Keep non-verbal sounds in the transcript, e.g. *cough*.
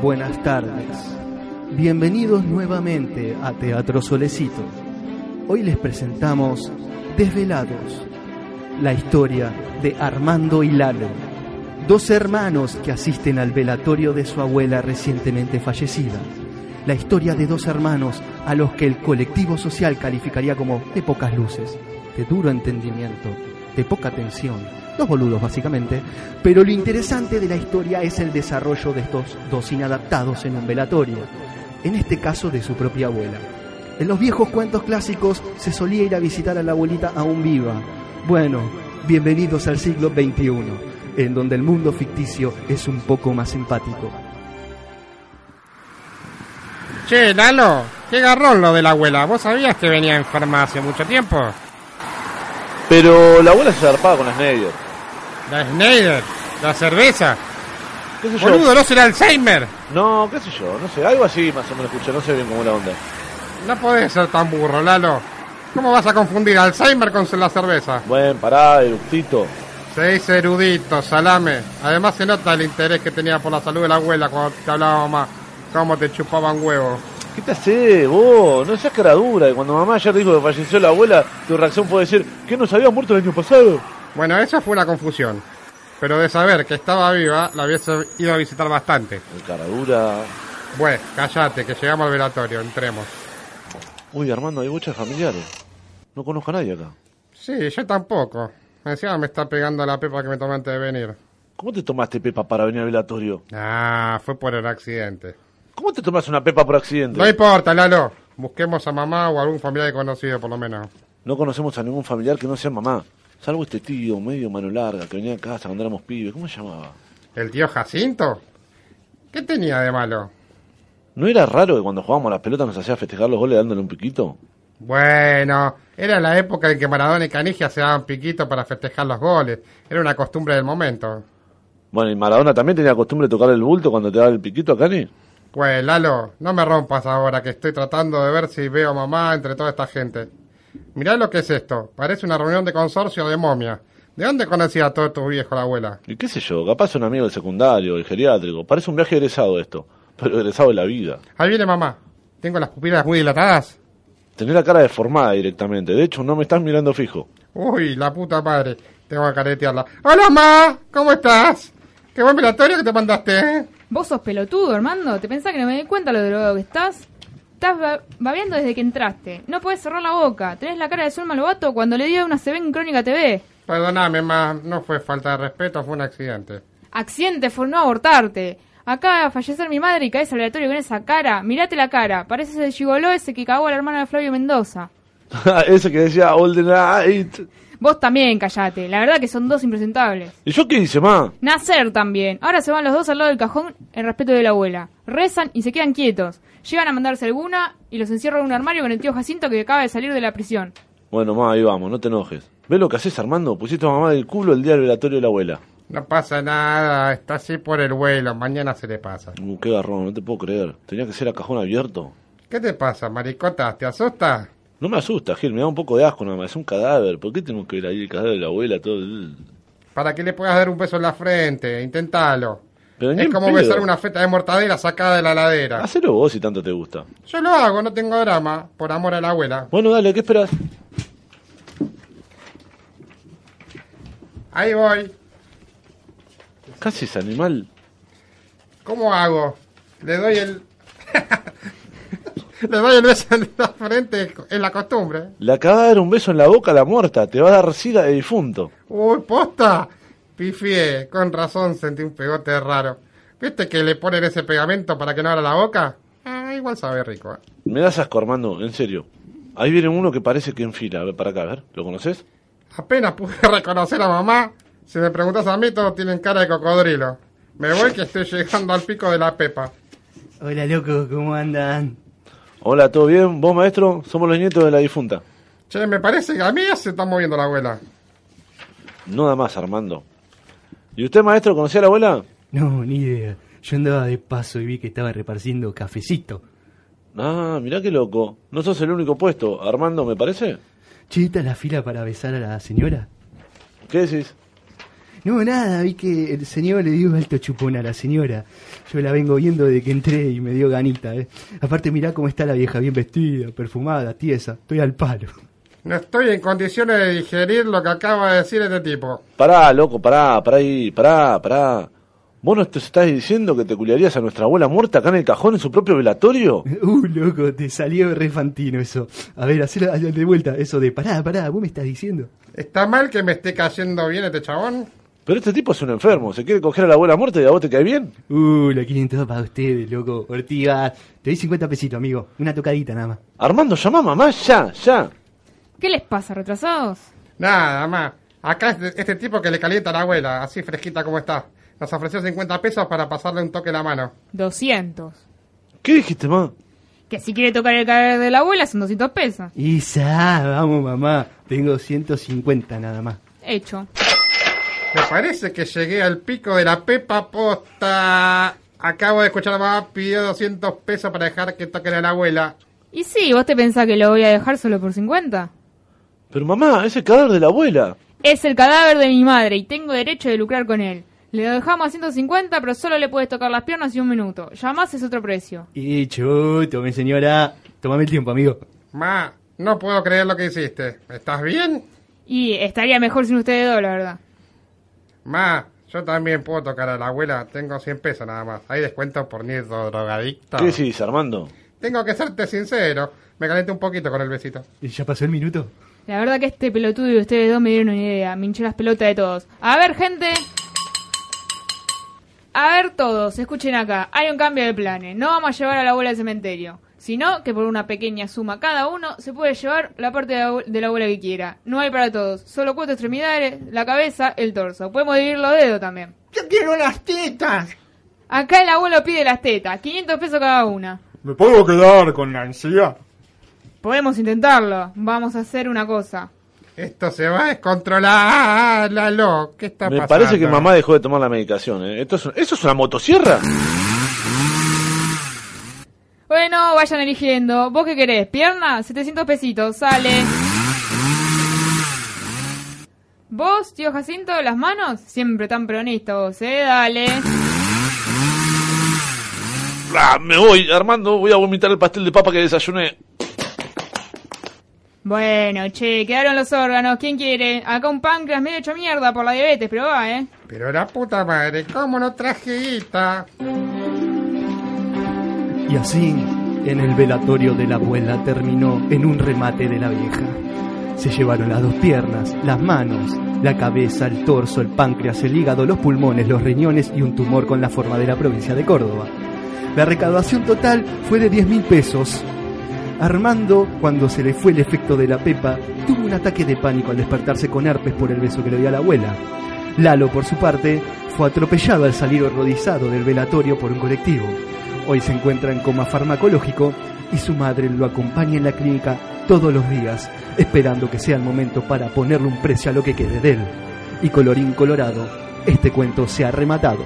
buenas tardes. Bienvenidos nuevamente a Teatro Solecito. Hoy les presentamos Desvelados, la historia de Armando y Lalo, dos hermanos que asisten al velatorio de su abuela recientemente fallecida. La historia de dos hermanos a los que el colectivo social calificaría como de pocas luces, de duro entendimiento, de poca atención, dos boludos básicamente, pero lo interesante de la historia es el desarrollo de estos dos inadaptados en un velatorio, en este caso de su propia abuela. En los viejos cuentos clásicos se solía ir a visitar a la abuelita aún viva. Bueno, bienvenidos al siglo XXI, en donde el mundo ficticio es un poco más simpático. Che, Lalo, qué garrón lo de la abuela. ¿Vos sabías que venía enferma hace mucho tiempo? Pero la abuela se zarpaba con la Snyder. La Schneider, la cerveza. ¿Qué sé yo? Boludo, ¿no será Alzheimer? No, qué sé yo, no sé, algo así más o menos escuché, no sé bien cómo la onda. No podés ser tan burro, Lalo. ¿Cómo vas a confundir Alzheimer con la cerveza? Bueno, pará, eructito. Se dice erudito, salame. Además se nota el interés que tenía por la salud de la abuela cuando te hablaba mamá. Cómo te chupaban huevos. ¿Qué te hace vos? No seas cara dura. Y cuando mamá ayer dijo que falleció la abuela, tu reacción fue decir que nos había muerto el año pasado. Bueno, esa fue una confusión. Pero de saber que estaba viva, la hubiese ido a visitar bastante. El cara dura. Bueno, cállate, que llegamos al velatorio, entremos. Uy, Armando, hay muchas familiares. No conozco a nadie acá. Sí, yo tampoco. Encima me está pegando la pepa que me tomé antes de venir. ¿Cómo te tomaste pepa para venir al velatorio? Ah, fue por el accidente. ¿Cómo te tomas una pepa por accidente? No importa, Lalo. Busquemos a mamá o algún familiar conocido, por lo menos. No conocemos a ningún familiar que no sea mamá. Salvo este tío, medio mano larga, que venía a casa cuando éramos pibes. ¿Cómo se llamaba? ¿El tío Jacinto? ¿Qué tenía de malo? ¿No era raro que cuando jugábamos a la pelota nos hacía festejar los goles dándole un piquito? Bueno, era la época en que Maradona y Canigia se daban piquito para festejar los goles. Era una costumbre del momento. Bueno, ¿y Maradona también tenía costumbre de tocar el bulto cuando te daba el piquito a Cani? Pues, Lalo, no me rompas ahora que estoy tratando de ver si veo a mamá entre toda esta gente. Mirá lo que es esto. Parece una reunión de consorcio de momia. ¿De dónde conocía a todos tus viejos la abuela? Y qué sé yo, capaz un amigo del secundario, el geriátrico. Parece un viaje egresado esto, *laughs* pero egresado de la vida. Ahí viene mamá. Tengo las pupilas muy dilatadas. Tenés la cara deformada directamente. De hecho, no me estás mirando fijo. Uy, la puta madre. Tengo que caretearla. Hola, ma. ¿Cómo estás? Qué buen velatorio que te mandaste, ¿eh? Vos sos pelotudo, Armando. ¿Te pensás que no me di cuenta lo drogado que estás? Estás ba- babeando desde que entraste. No puedes cerrar la boca. Tenés la cara de Sol Malvato cuando le dio una CB en Crónica TV. Perdóname, ma. No fue falta de respeto, fue un accidente. Accidente por no abortarte. Acaba de fallecer mi madre y caes al aleatorio con esa cara. Mirate la cara. Pareces el gigoló ese que cagó a la hermana de Flavio Mendoza. *laughs* Ese que decía All the Night. Vos también, callate. La verdad que son dos impresentables. ¿Y yo qué hice, ma? Nacer también. Ahora se van los dos al lado del cajón en respeto de la abuela. Rezan y se quedan quietos. Llegan a mandarse alguna y los encierran en un armario con el tío Jacinto que acaba de salir de la prisión. Bueno, ma, ahí vamos, no te enojes. ¿Ves lo que haces, Armando? Pusiste a mamá del culo el día del velatorio de la abuela. No pasa nada. Está así por el vuelo. Mañana se le pasa. Uh, qué garrón, no te puedo creer. Tenía que ser a cajón abierto. ¿Qué te pasa, maricota? ¿Te asusta? No me asusta, Gil, me da un poco de asco nada más. Es un cadáver. ¿Por qué tenemos que ver ahí el cadáver de la abuela? Todo. Para que le puedas dar un beso en la frente. Pero ni Es como pedo. besar una feta de mortadela sacada de la ladera. Hacelo vos si tanto te gusta. Yo lo hago, no tengo drama. Por amor a la abuela. Bueno, dale, ¿qué esperas? Ahí voy. Casi es animal. ¿Cómo hago? Le doy el... Le doy el beso en la frente, es la costumbre. Le acaba de dar un beso en la boca a la muerta. Te va a dar sida de difunto. Uy, posta. Pifié, con razón sentí un pegote raro. ¿Viste que le ponen ese pegamento para que no abra la boca? Ah, igual sabe rico. ¿eh? Me das asco, Armando, en serio. Ahí viene uno que parece que enfila. A ver, para acá, a ver. ¿Lo conoces? Apenas pude *laughs* reconocer a mamá. Si me preguntas a mí, todos tienen cara de cocodrilo. Me voy que estoy llegando al pico de la pepa. Hola, loco, ¿cómo andan? Hola, ¿todo bien? ¿Vos, maestro? Somos los nietos de la difunta. Che, me parece que a mí ya se está moviendo la abuela. No da más, Armando. ¿Y usted, maestro, conocía a la abuela? No, ni idea. Yo andaba de paso y vi que estaba repartiendo cafecito. Ah, mirá qué loco. No sos el único puesto. Armando, ¿me parece? Che, ¿esta es la fila para besar a la señora? ¿Qué decís? No, nada, vi que el señor le dio alto chupón a la señora. Yo la vengo viendo desde que entré y me dio ganita, ¿eh? Aparte, mirá cómo está la vieja, bien vestida, perfumada, tiesa. Estoy al palo. No estoy en condiciones de digerir lo que acaba de decir este tipo. Pará, loco, pará, pará ahí, pará, pará. ¿Vos no te estás diciendo que te culiarías a nuestra abuela muerta acá en el cajón en su propio velatorio? *laughs* Uh, loco, te salió re fantino eso. A ver, hacelo de vuelta, eso de pará, pará, vos me estás diciendo. ¿Está mal que me esté cayendo bien este chabón? Pero este tipo es un enfermo, se quiere coger a la abuela muerta y a vos te cae bien. Uh, la 500 para ustedes, loco. Ortigas, te doy 50 pesitos, amigo. Una tocadita nada más. Armando, llama a mamá ya, ya. ¿Qué les pasa, retrasados? Nada más. Acá es este tipo que le calienta a la abuela, así fresquita como está. Nos ofreció 50 pesos para pasarle un toque en la mano. 200. ¿Qué dijiste, ma? Que si quiere tocar el cadáver de la abuela son 200 pesos. Isa, vamos mamá. Tengo 150 nada más. Hecho. Me parece que llegué al pico de la pepa posta. Acabo de escuchar a mamá pidió 200 pesos para dejar que toquen a la abuela. Y sí, ¿vos te pensás que lo voy a dejar solo por 50? Pero mamá, es el cadáver de la abuela. Es el cadáver de mi madre y tengo derecho de lucrar con él. Le dejamos a 150, pero solo le puedes tocar las piernas y un minuto. Ya más es otro precio. Y chuto, mi señora. Tómame el tiempo, amigo. Ma, no puedo creer lo que hiciste. ¿Estás bien? Y estaría mejor sin ustedes dos, la verdad. Ma, yo también puedo tocar a la abuela. Tengo 100 pesos nada más. ¿Hay descuento por nieto drogadicto? ¿Qué decís, Armando? Tengo que serte sincero. Me calenté un poquito con el besito. ¿Y ¿Ya pasó el minuto? La verdad que este pelotudo y ustedes dos me dieron una idea. Me hinché las pelotas de todos. A ver, gente. A ver todos, escuchen acá. Hay un cambio de planes. No vamos a llevar a la abuela al cementerio. Sino que por una pequeña suma cada uno se puede llevar la parte de la, abue- de la abuela que quiera. No hay para todos. Solo cuatro extremidades, la cabeza, el torso. Podemos dividir los dedos también. Yo quiero las tetas. Acá el abuelo pide las tetas. 500 pesos cada una. ¿Me puedo quedar con la ansiedad? Podemos intentarlo. Vamos a hacer una cosa. Esto se va a descontrolar, Lalo. ¿Qué está Me pasando? parece que mamá dejó de tomar la medicación. ¿eh? ¿Esto es, ¿Eso es una motosierra? Bueno, vayan eligiendo. ¿Vos qué querés? ¿Pierna? 700 pesitos. Sale. ¿Vos, tío Jacinto, las manos? Siempre tan peronista vos, ¿eh? Dale. Ah, me voy, Armando, voy a vomitar el pastel de papa que desayuné. Bueno, che, quedaron los órganos. ¿Quién quiere? Acá un páncreas medio hecho mierda por la diabetes, pero va, ¿eh? Pero la puta madre, ¿cómo no traje guita? Y así, en el velatorio de la abuela terminó en un remate de la vieja. Se llevaron las dos piernas, las manos, la cabeza, el torso, el páncreas, el hígado, los pulmones, los riñones y un tumor con la forma de la provincia de Córdoba. La recaudación total fue de 10 mil pesos. Armando, cuando se le fue el efecto de la pepa, tuvo un ataque de pánico al despertarse con herpes por el beso que le dio a la abuela. Lalo, por su parte, fue atropellado al salir horrorizado del velatorio por un colectivo. Hoy se encuentra en coma farmacológico y su madre lo acompaña en la clínica todos los días, esperando que sea el momento para ponerle un precio a lo que quede de él. Y colorín colorado, este cuento se ha rematado.